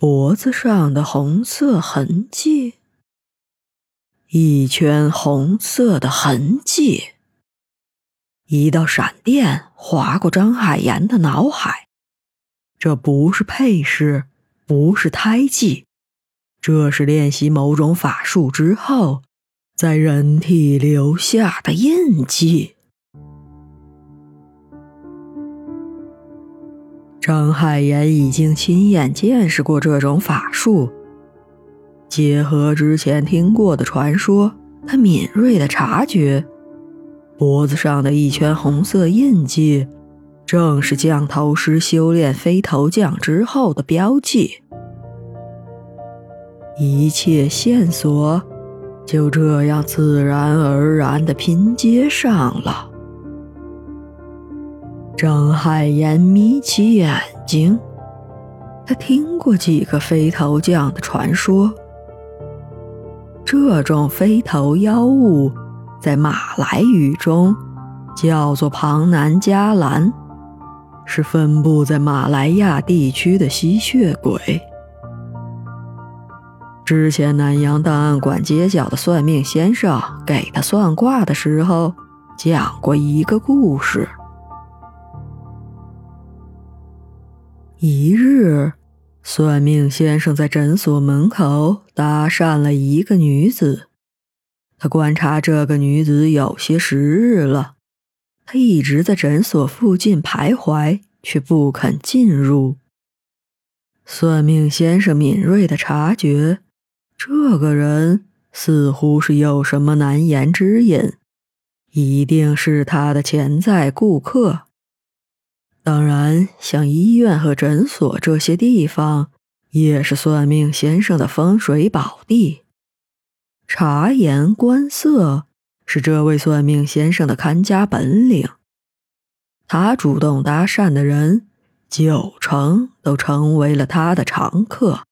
脖子上的红色痕迹，一圈红色的痕迹。一道闪电划过张海岩的脑海，这不是配饰，不是胎记，这是练习某种法术之后，在人体留下的印记。张海岩已经亲眼见识过这种法术，结合之前听过的传说，他敏锐的察觉，脖子上的一圈红色印记，正是降头师修炼飞头降之后的标记。一切线索就这样自然而然的拼接上了。张海岩眯起眼睛，他听过几个飞头将的传说。这种飞头妖物在马来语中叫做庞南加兰，是分布在马来亚地区的吸血鬼。之前南洋档案馆街角的算命先生给他算卦的时候，讲过一个故事。一日，算命先生在诊所门口搭讪了一个女子。他观察这个女子有些时日了，她一直在诊所附近徘徊，却不肯进入。算命先生敏锐的察觉，这个人似乎是有什么难言之隐，一定是他的潜在顾客。当然，像医院和诊所这些地方，也是算命先生的风水宝地。察言观色是这位算命先生的看家本领。他主动搭讪的人，九成都成为了他的常客。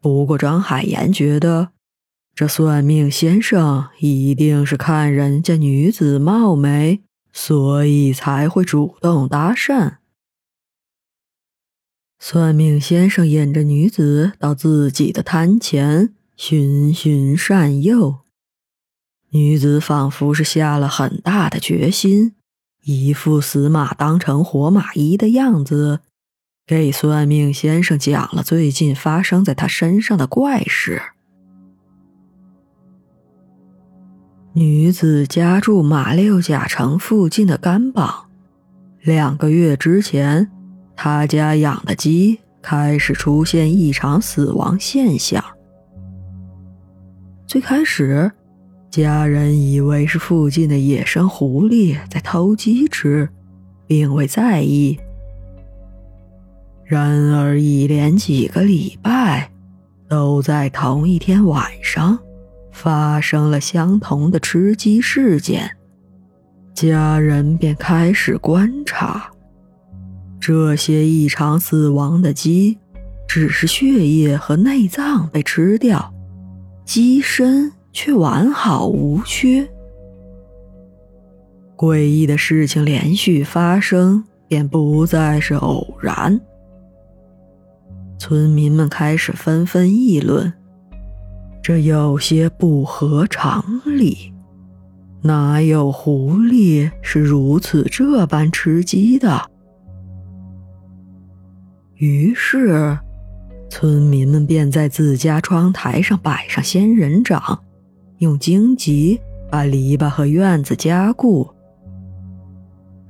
不过，张海岩觉得，这算命先生一定是看人家女子貌美。所以才会主动搭讪。算命先生引着女子到自己的摊前，循循善诱。女子仿佛是下了很大的决心，一副死马当成活马医的样子，给算命先生讲了最近发生在他身上的怪事。女子家住马六甲城附近的甘榜。两个月之前，她家养的鸡开始出现异常死亡现象。最开始，家人以为是附近的野生狐狸在偷鸡吃，并未在意。然而，一连几个礼拜，都在同一天晚上。发生了相同的吃鸡事件，家人便开始观察，这些异常死亡的鸡，只是血液和内脏被吃掉，鸡身却完好无缺。诡异的事情连续发生，便不再是偶然。村民们开始纷纷议论。这有些不合常理，哪有狐狸是如此这般吃鸡的？于是，村民们便在自家窗台上摆上仙人掌，用荆棘把篱笆和院子加固。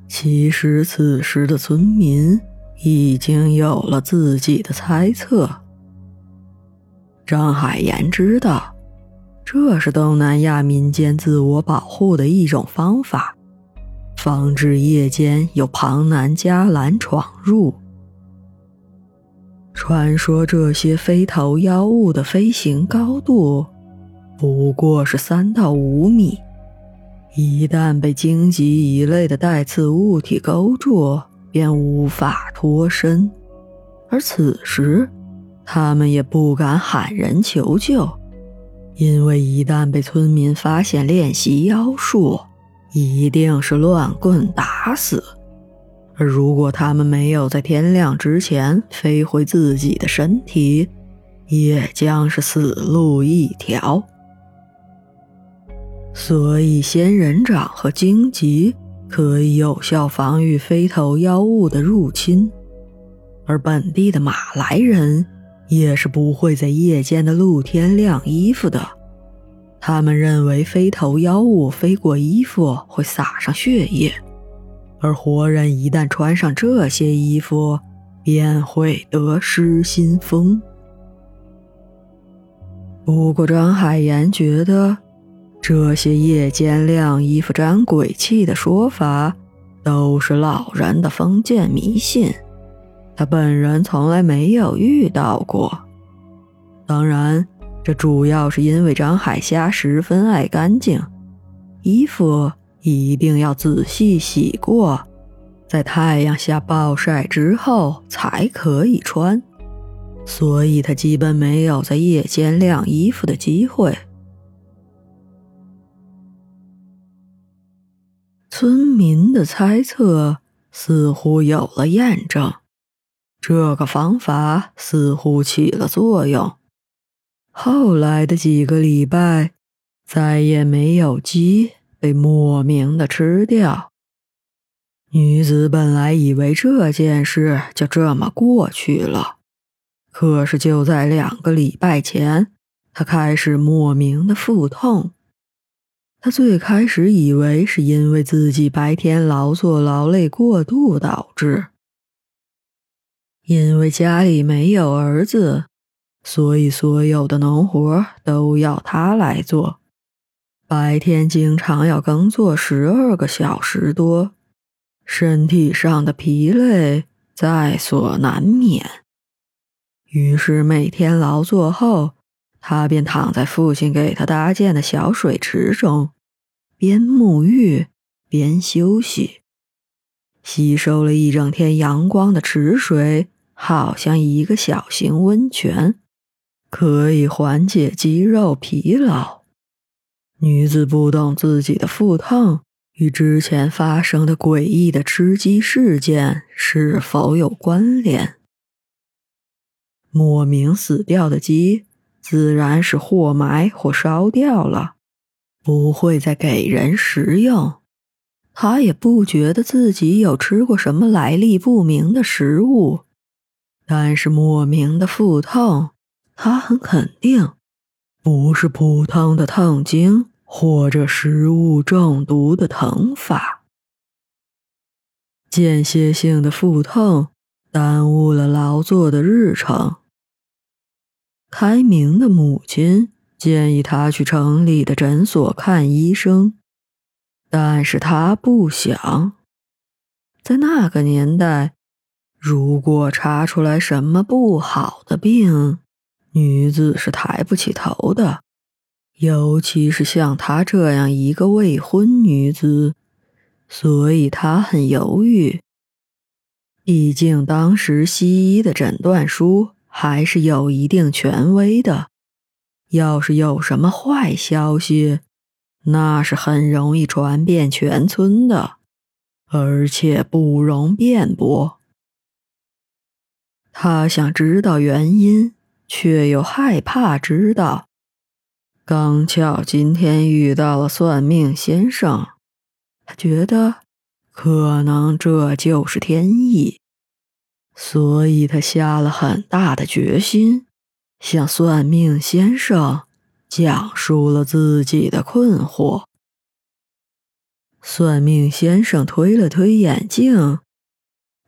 其实，此时的村民已经有了自己的猜测。张海岩知道，这是东南亚民间自我保护的一种方法，防止夜间有庞南加兰闯入。传说这些飞头妖物的飞行高度不过是三到五米，一旦被荆棘一类的带刺物体勾住，便无法脱身。而此时，他们也不敢喊人求救，因为一旦被村民发现练习妖术，一定是乱棍打死，而如果他们没有在天亮之前飞回自己的身体，也将是死路一条。所以，仙人掌和荆棘可以有效防御飞头妖物的入侵，而本地的马来人也是不会在夜间的露天晾衣服的。他们认为飞头妖物飞过衣服会洒上血液。而活人一旦穿上这些衣服，便会得失心疯。不过，张海岩觉得这些夜间晾衣服沾鬼气的说法都是老人的封建迷信，他本人从来没有遇到过。当然，这主要是因为张海虾十分爱干净，衣服。一定要仔细洗过，在太阳下暴晒之后才可以穿，所以他基本没有在夜间晾衣服的机会。村民的猜测似乎有了验证，这个方法似乎起了作用。后来的几个礼拜，再也没有鸡。被莫名的吃掉。女子本来以为这件事就这么过去了，可是就在两个礼拜前，她开始莫名的腹痛。她最开始以为是因为自己白天劳作劳累过度导致，因为家里没有儿子，所以所有的农活都要他来做。白天经常要耕作十二个小时多，身体上的疲累在所难免。于是每天劳作后，他便躺在父亲给他搭建的小水池中，边沐浴边休息。吸收了一整天阳光的池水，好像一个小型温泉，可以缓解肌肉疲劳。女子不懂自己的腹痛与之前发生的诡异的吃鸡事件是否有关联。莫名死掉的鸡自然是或埋或烧掉了，不会再给人食用。他也不觉得自己有吃过什么来历不明的食物，但是莫名的腹痛，他很肯定。不是普通的痛经或者食物中毒的疼法，间歇性的腹痛耽误了劳作的日程。开明的母亲建议他去城里的诊所看医生，但是他不想。在那个年代，如果查出来什么不好的病，女子是抬不起头的，尤其是像她这样一个未婚女子，所以她很犹豫。毕竟当时西医的诊断书还是有一定权威的，要是有什么坏消息，那是很容易传遍全村的，而且不容辩驳。他想知道原因。却又害怕知道，刚巧今天遇到了算命先生，他觉得可能这就是天意，所以他下了很大的决心，向算命先生讲述了自己的困惑。算命先生推了推眼镜，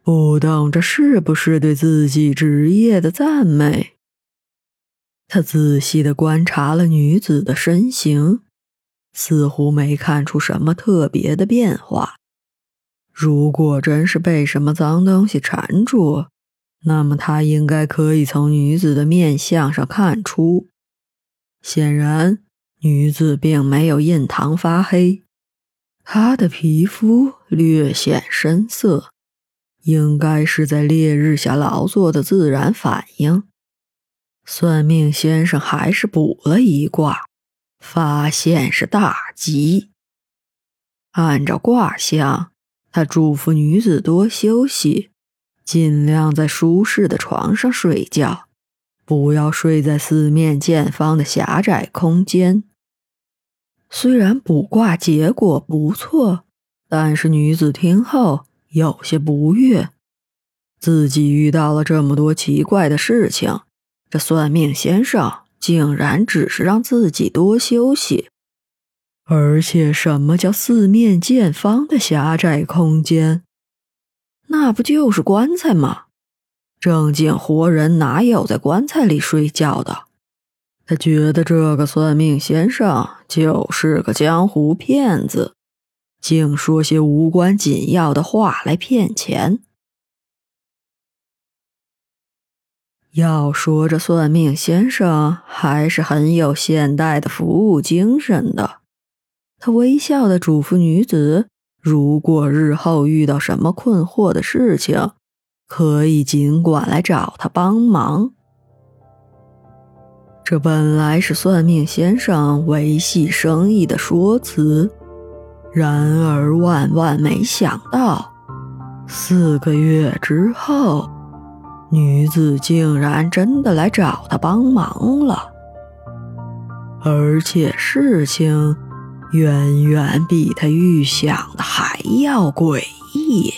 不懂这是不是对自己职业的赞美。他仔细的观察了女子的身形，似乎没看出什么特别的变化。如果真是被什么脏东西缠住，那么他应该可以从女子的面相上看出。显然，女子并没有印堂发黑，她的皮肤略显深色，应该是在烈日下劳作的自然反应。算命先生还是卜了一卦，发现是大吉。按照卦象，他嘱咐女子多休息，尽量在舒适的床上睡觉，不要睡在四面见方的狭窄空间。虽然卜卦结果不错，但是女子听后有些不悦，自己遇到了这么多奇怪的事情，这算命先生竟然只是让自己多休息。而且，什么叫四面见方的狭窄空间？那不就是棺材吗？正经活人哪有在棺材里睡觉的？他觉得这个算命先生就是个江湖骗子，净说些无关紧要的话来骗钱。要说这算命先生还是很有现代的服务精神的。他微笑的嘱咐女子：“如果日后遇到什么困惑的事情，可以尽管来找他帮忙。”这本来是算命先生维系生意的说辞，然而万万没想到，四个月之后，女子竟然真的来找他帮忙了，而且事情。远远比他预想的还要诡异。